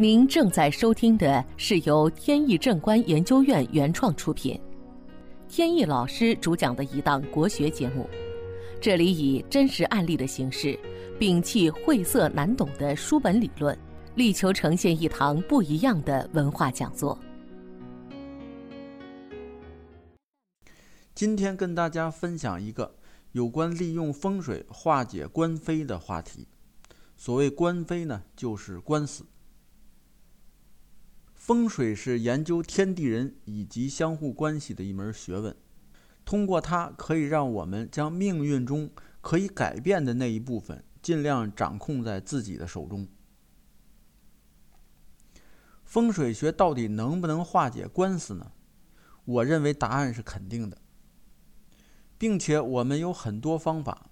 您正在收听的是由天意正观研究院原创出品，天意老师主讲的一档国学节目。这里以真实案例的形式，摒弃晦涩难懂的书本理论，力求呈现一堂不一样的文化讲座。今天跟大家分享一个有关利用风水化解官非的话题。所谓官非呢，就是官司。风水是研究天地人以及相互关系的一门学问，通过它可以让我们将命运中可以改变的那一部分尽量掌控在自己的手中。风水学到底能不能化解官司呢？我认为答案是肯定的，并且我们有很多方法。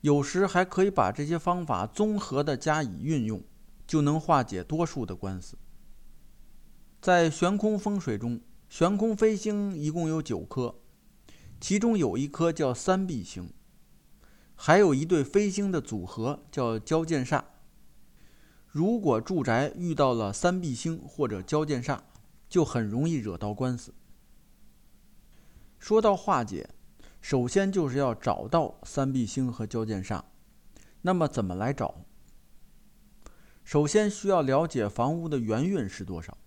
有时还可以把这些方法综合的加以运用，就能化解多数的官司。在悬空风水中，悬空飞星一共有九颗，其中有一颗叫三碧星，还有一对飞星的组合叫交剑煞。如果住宅遇到了三碧星或者交剑煞，就很容易惹到官司。说到化解。首先就是要找到三碧星和交剑煞，那么怎么来找？首先需要了解房屋的元运是多少，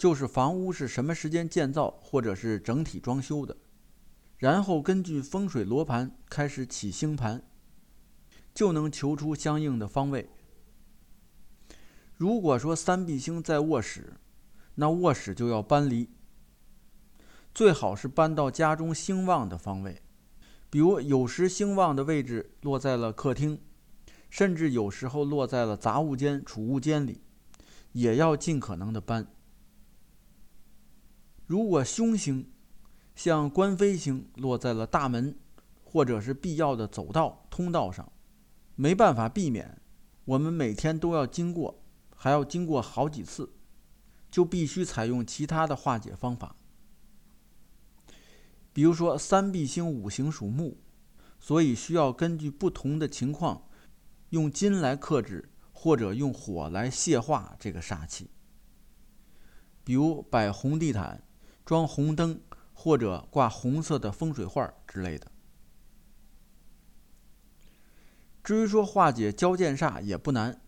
就是房屋是什么时间建造或者是整体装修的，然后根据风水罗盘开始起星盘，就能求出相应的方位。如果说三碧星在卧室，那卧室就要搬离。最好是搬到家中兴旺的方位，比如有时兴旺的位置落在了客厅，甚至有时候落在了杂物间、储物间里，也要尽可能的搬。如果凶星，像官飞星落在了大门，或者是必要的走道、通道上，没办法避免，我们每天都要经过，还要经过好几次，就必须采用其他的化解方法。比如说，三碧星五行属木，所以需要根据不同的情况，用金来克制，或者用火来泄化这个煞气。比如摆红地毯、装红灯，或者挂红色的风水画之类的。至于说化解交剑煞也不难，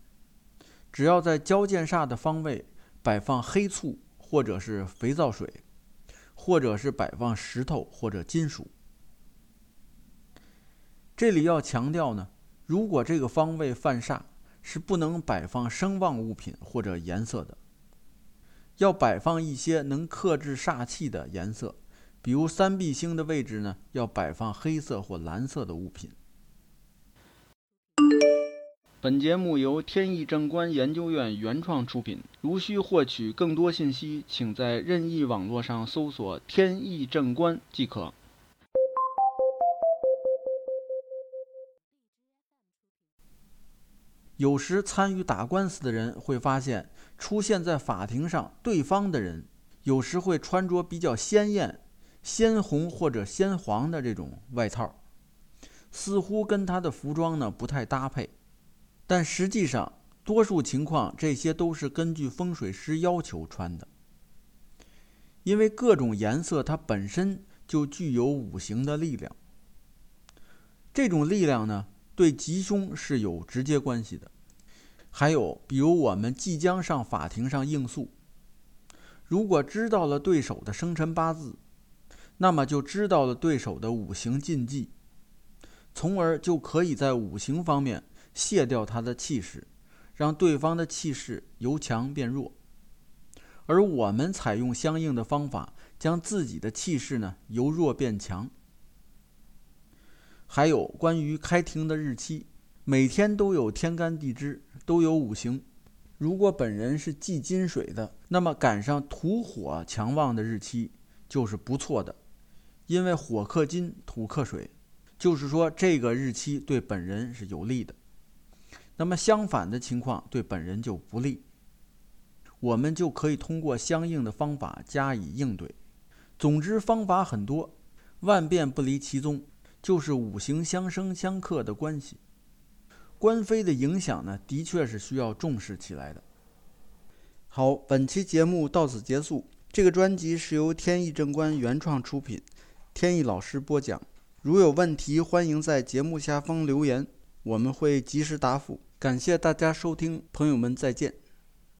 只要在交剑煞的方位摆放黑醋或者是肥皂水。或者是摆放石头或者金属。这里要强调呢，如果这个方位犯煞，是不能摆放声望物品或者颜色的，要摆放一些能克制煞气的颜色，比如三碧星的位置呢，要摆放黑色或蓝色的物品。本节目由天意正观研究院原创出品。如需获取更多信息，请在任意网络上搜索“天意正观”即可。有时参与打官司的人会发现，出现在法庭上对方的人，有时会穿着比较鲜艳、鲜红或者鲜黄的这种外套，似乎跟他的服装呢不太搭配。但实际上，多数情况这些都是根据风水师要求穿的。因为各种颜色它本身就具有五行的力量，这种力量呢对吉凶是有直接关系的。还有，比如我们即将上法庭上应诉，如果知道了对手的生辰八字，那么就知道了对手的五行禁忌，从而就可以在五行方面。卸掉他的气势，让对方的气势由强变弱，而我们采用相应的方法，将自己的气势呢由弱变强。还有关于开庭的日期，每天都有天干地支，都有五行。如果本人是忌金水的，那么赶上土火强旺的日期就是不错的，因为火克金，土克水，就是说这个日期对本人是有利的。那么相反的情况对本人就不利，我们就可以通过相应的方法加以应对。总之方法很多，万变不离其宗，就是五行相生相克的关系。官非的影响呢，的确是需要重视起来的。好，本期节目到此结束。这个专辑是由天意正观原创出品，天意老师播讲。如有问题，欢迎在节目下方留言，我们会及时答复。感谢大家收听，朋友们再见。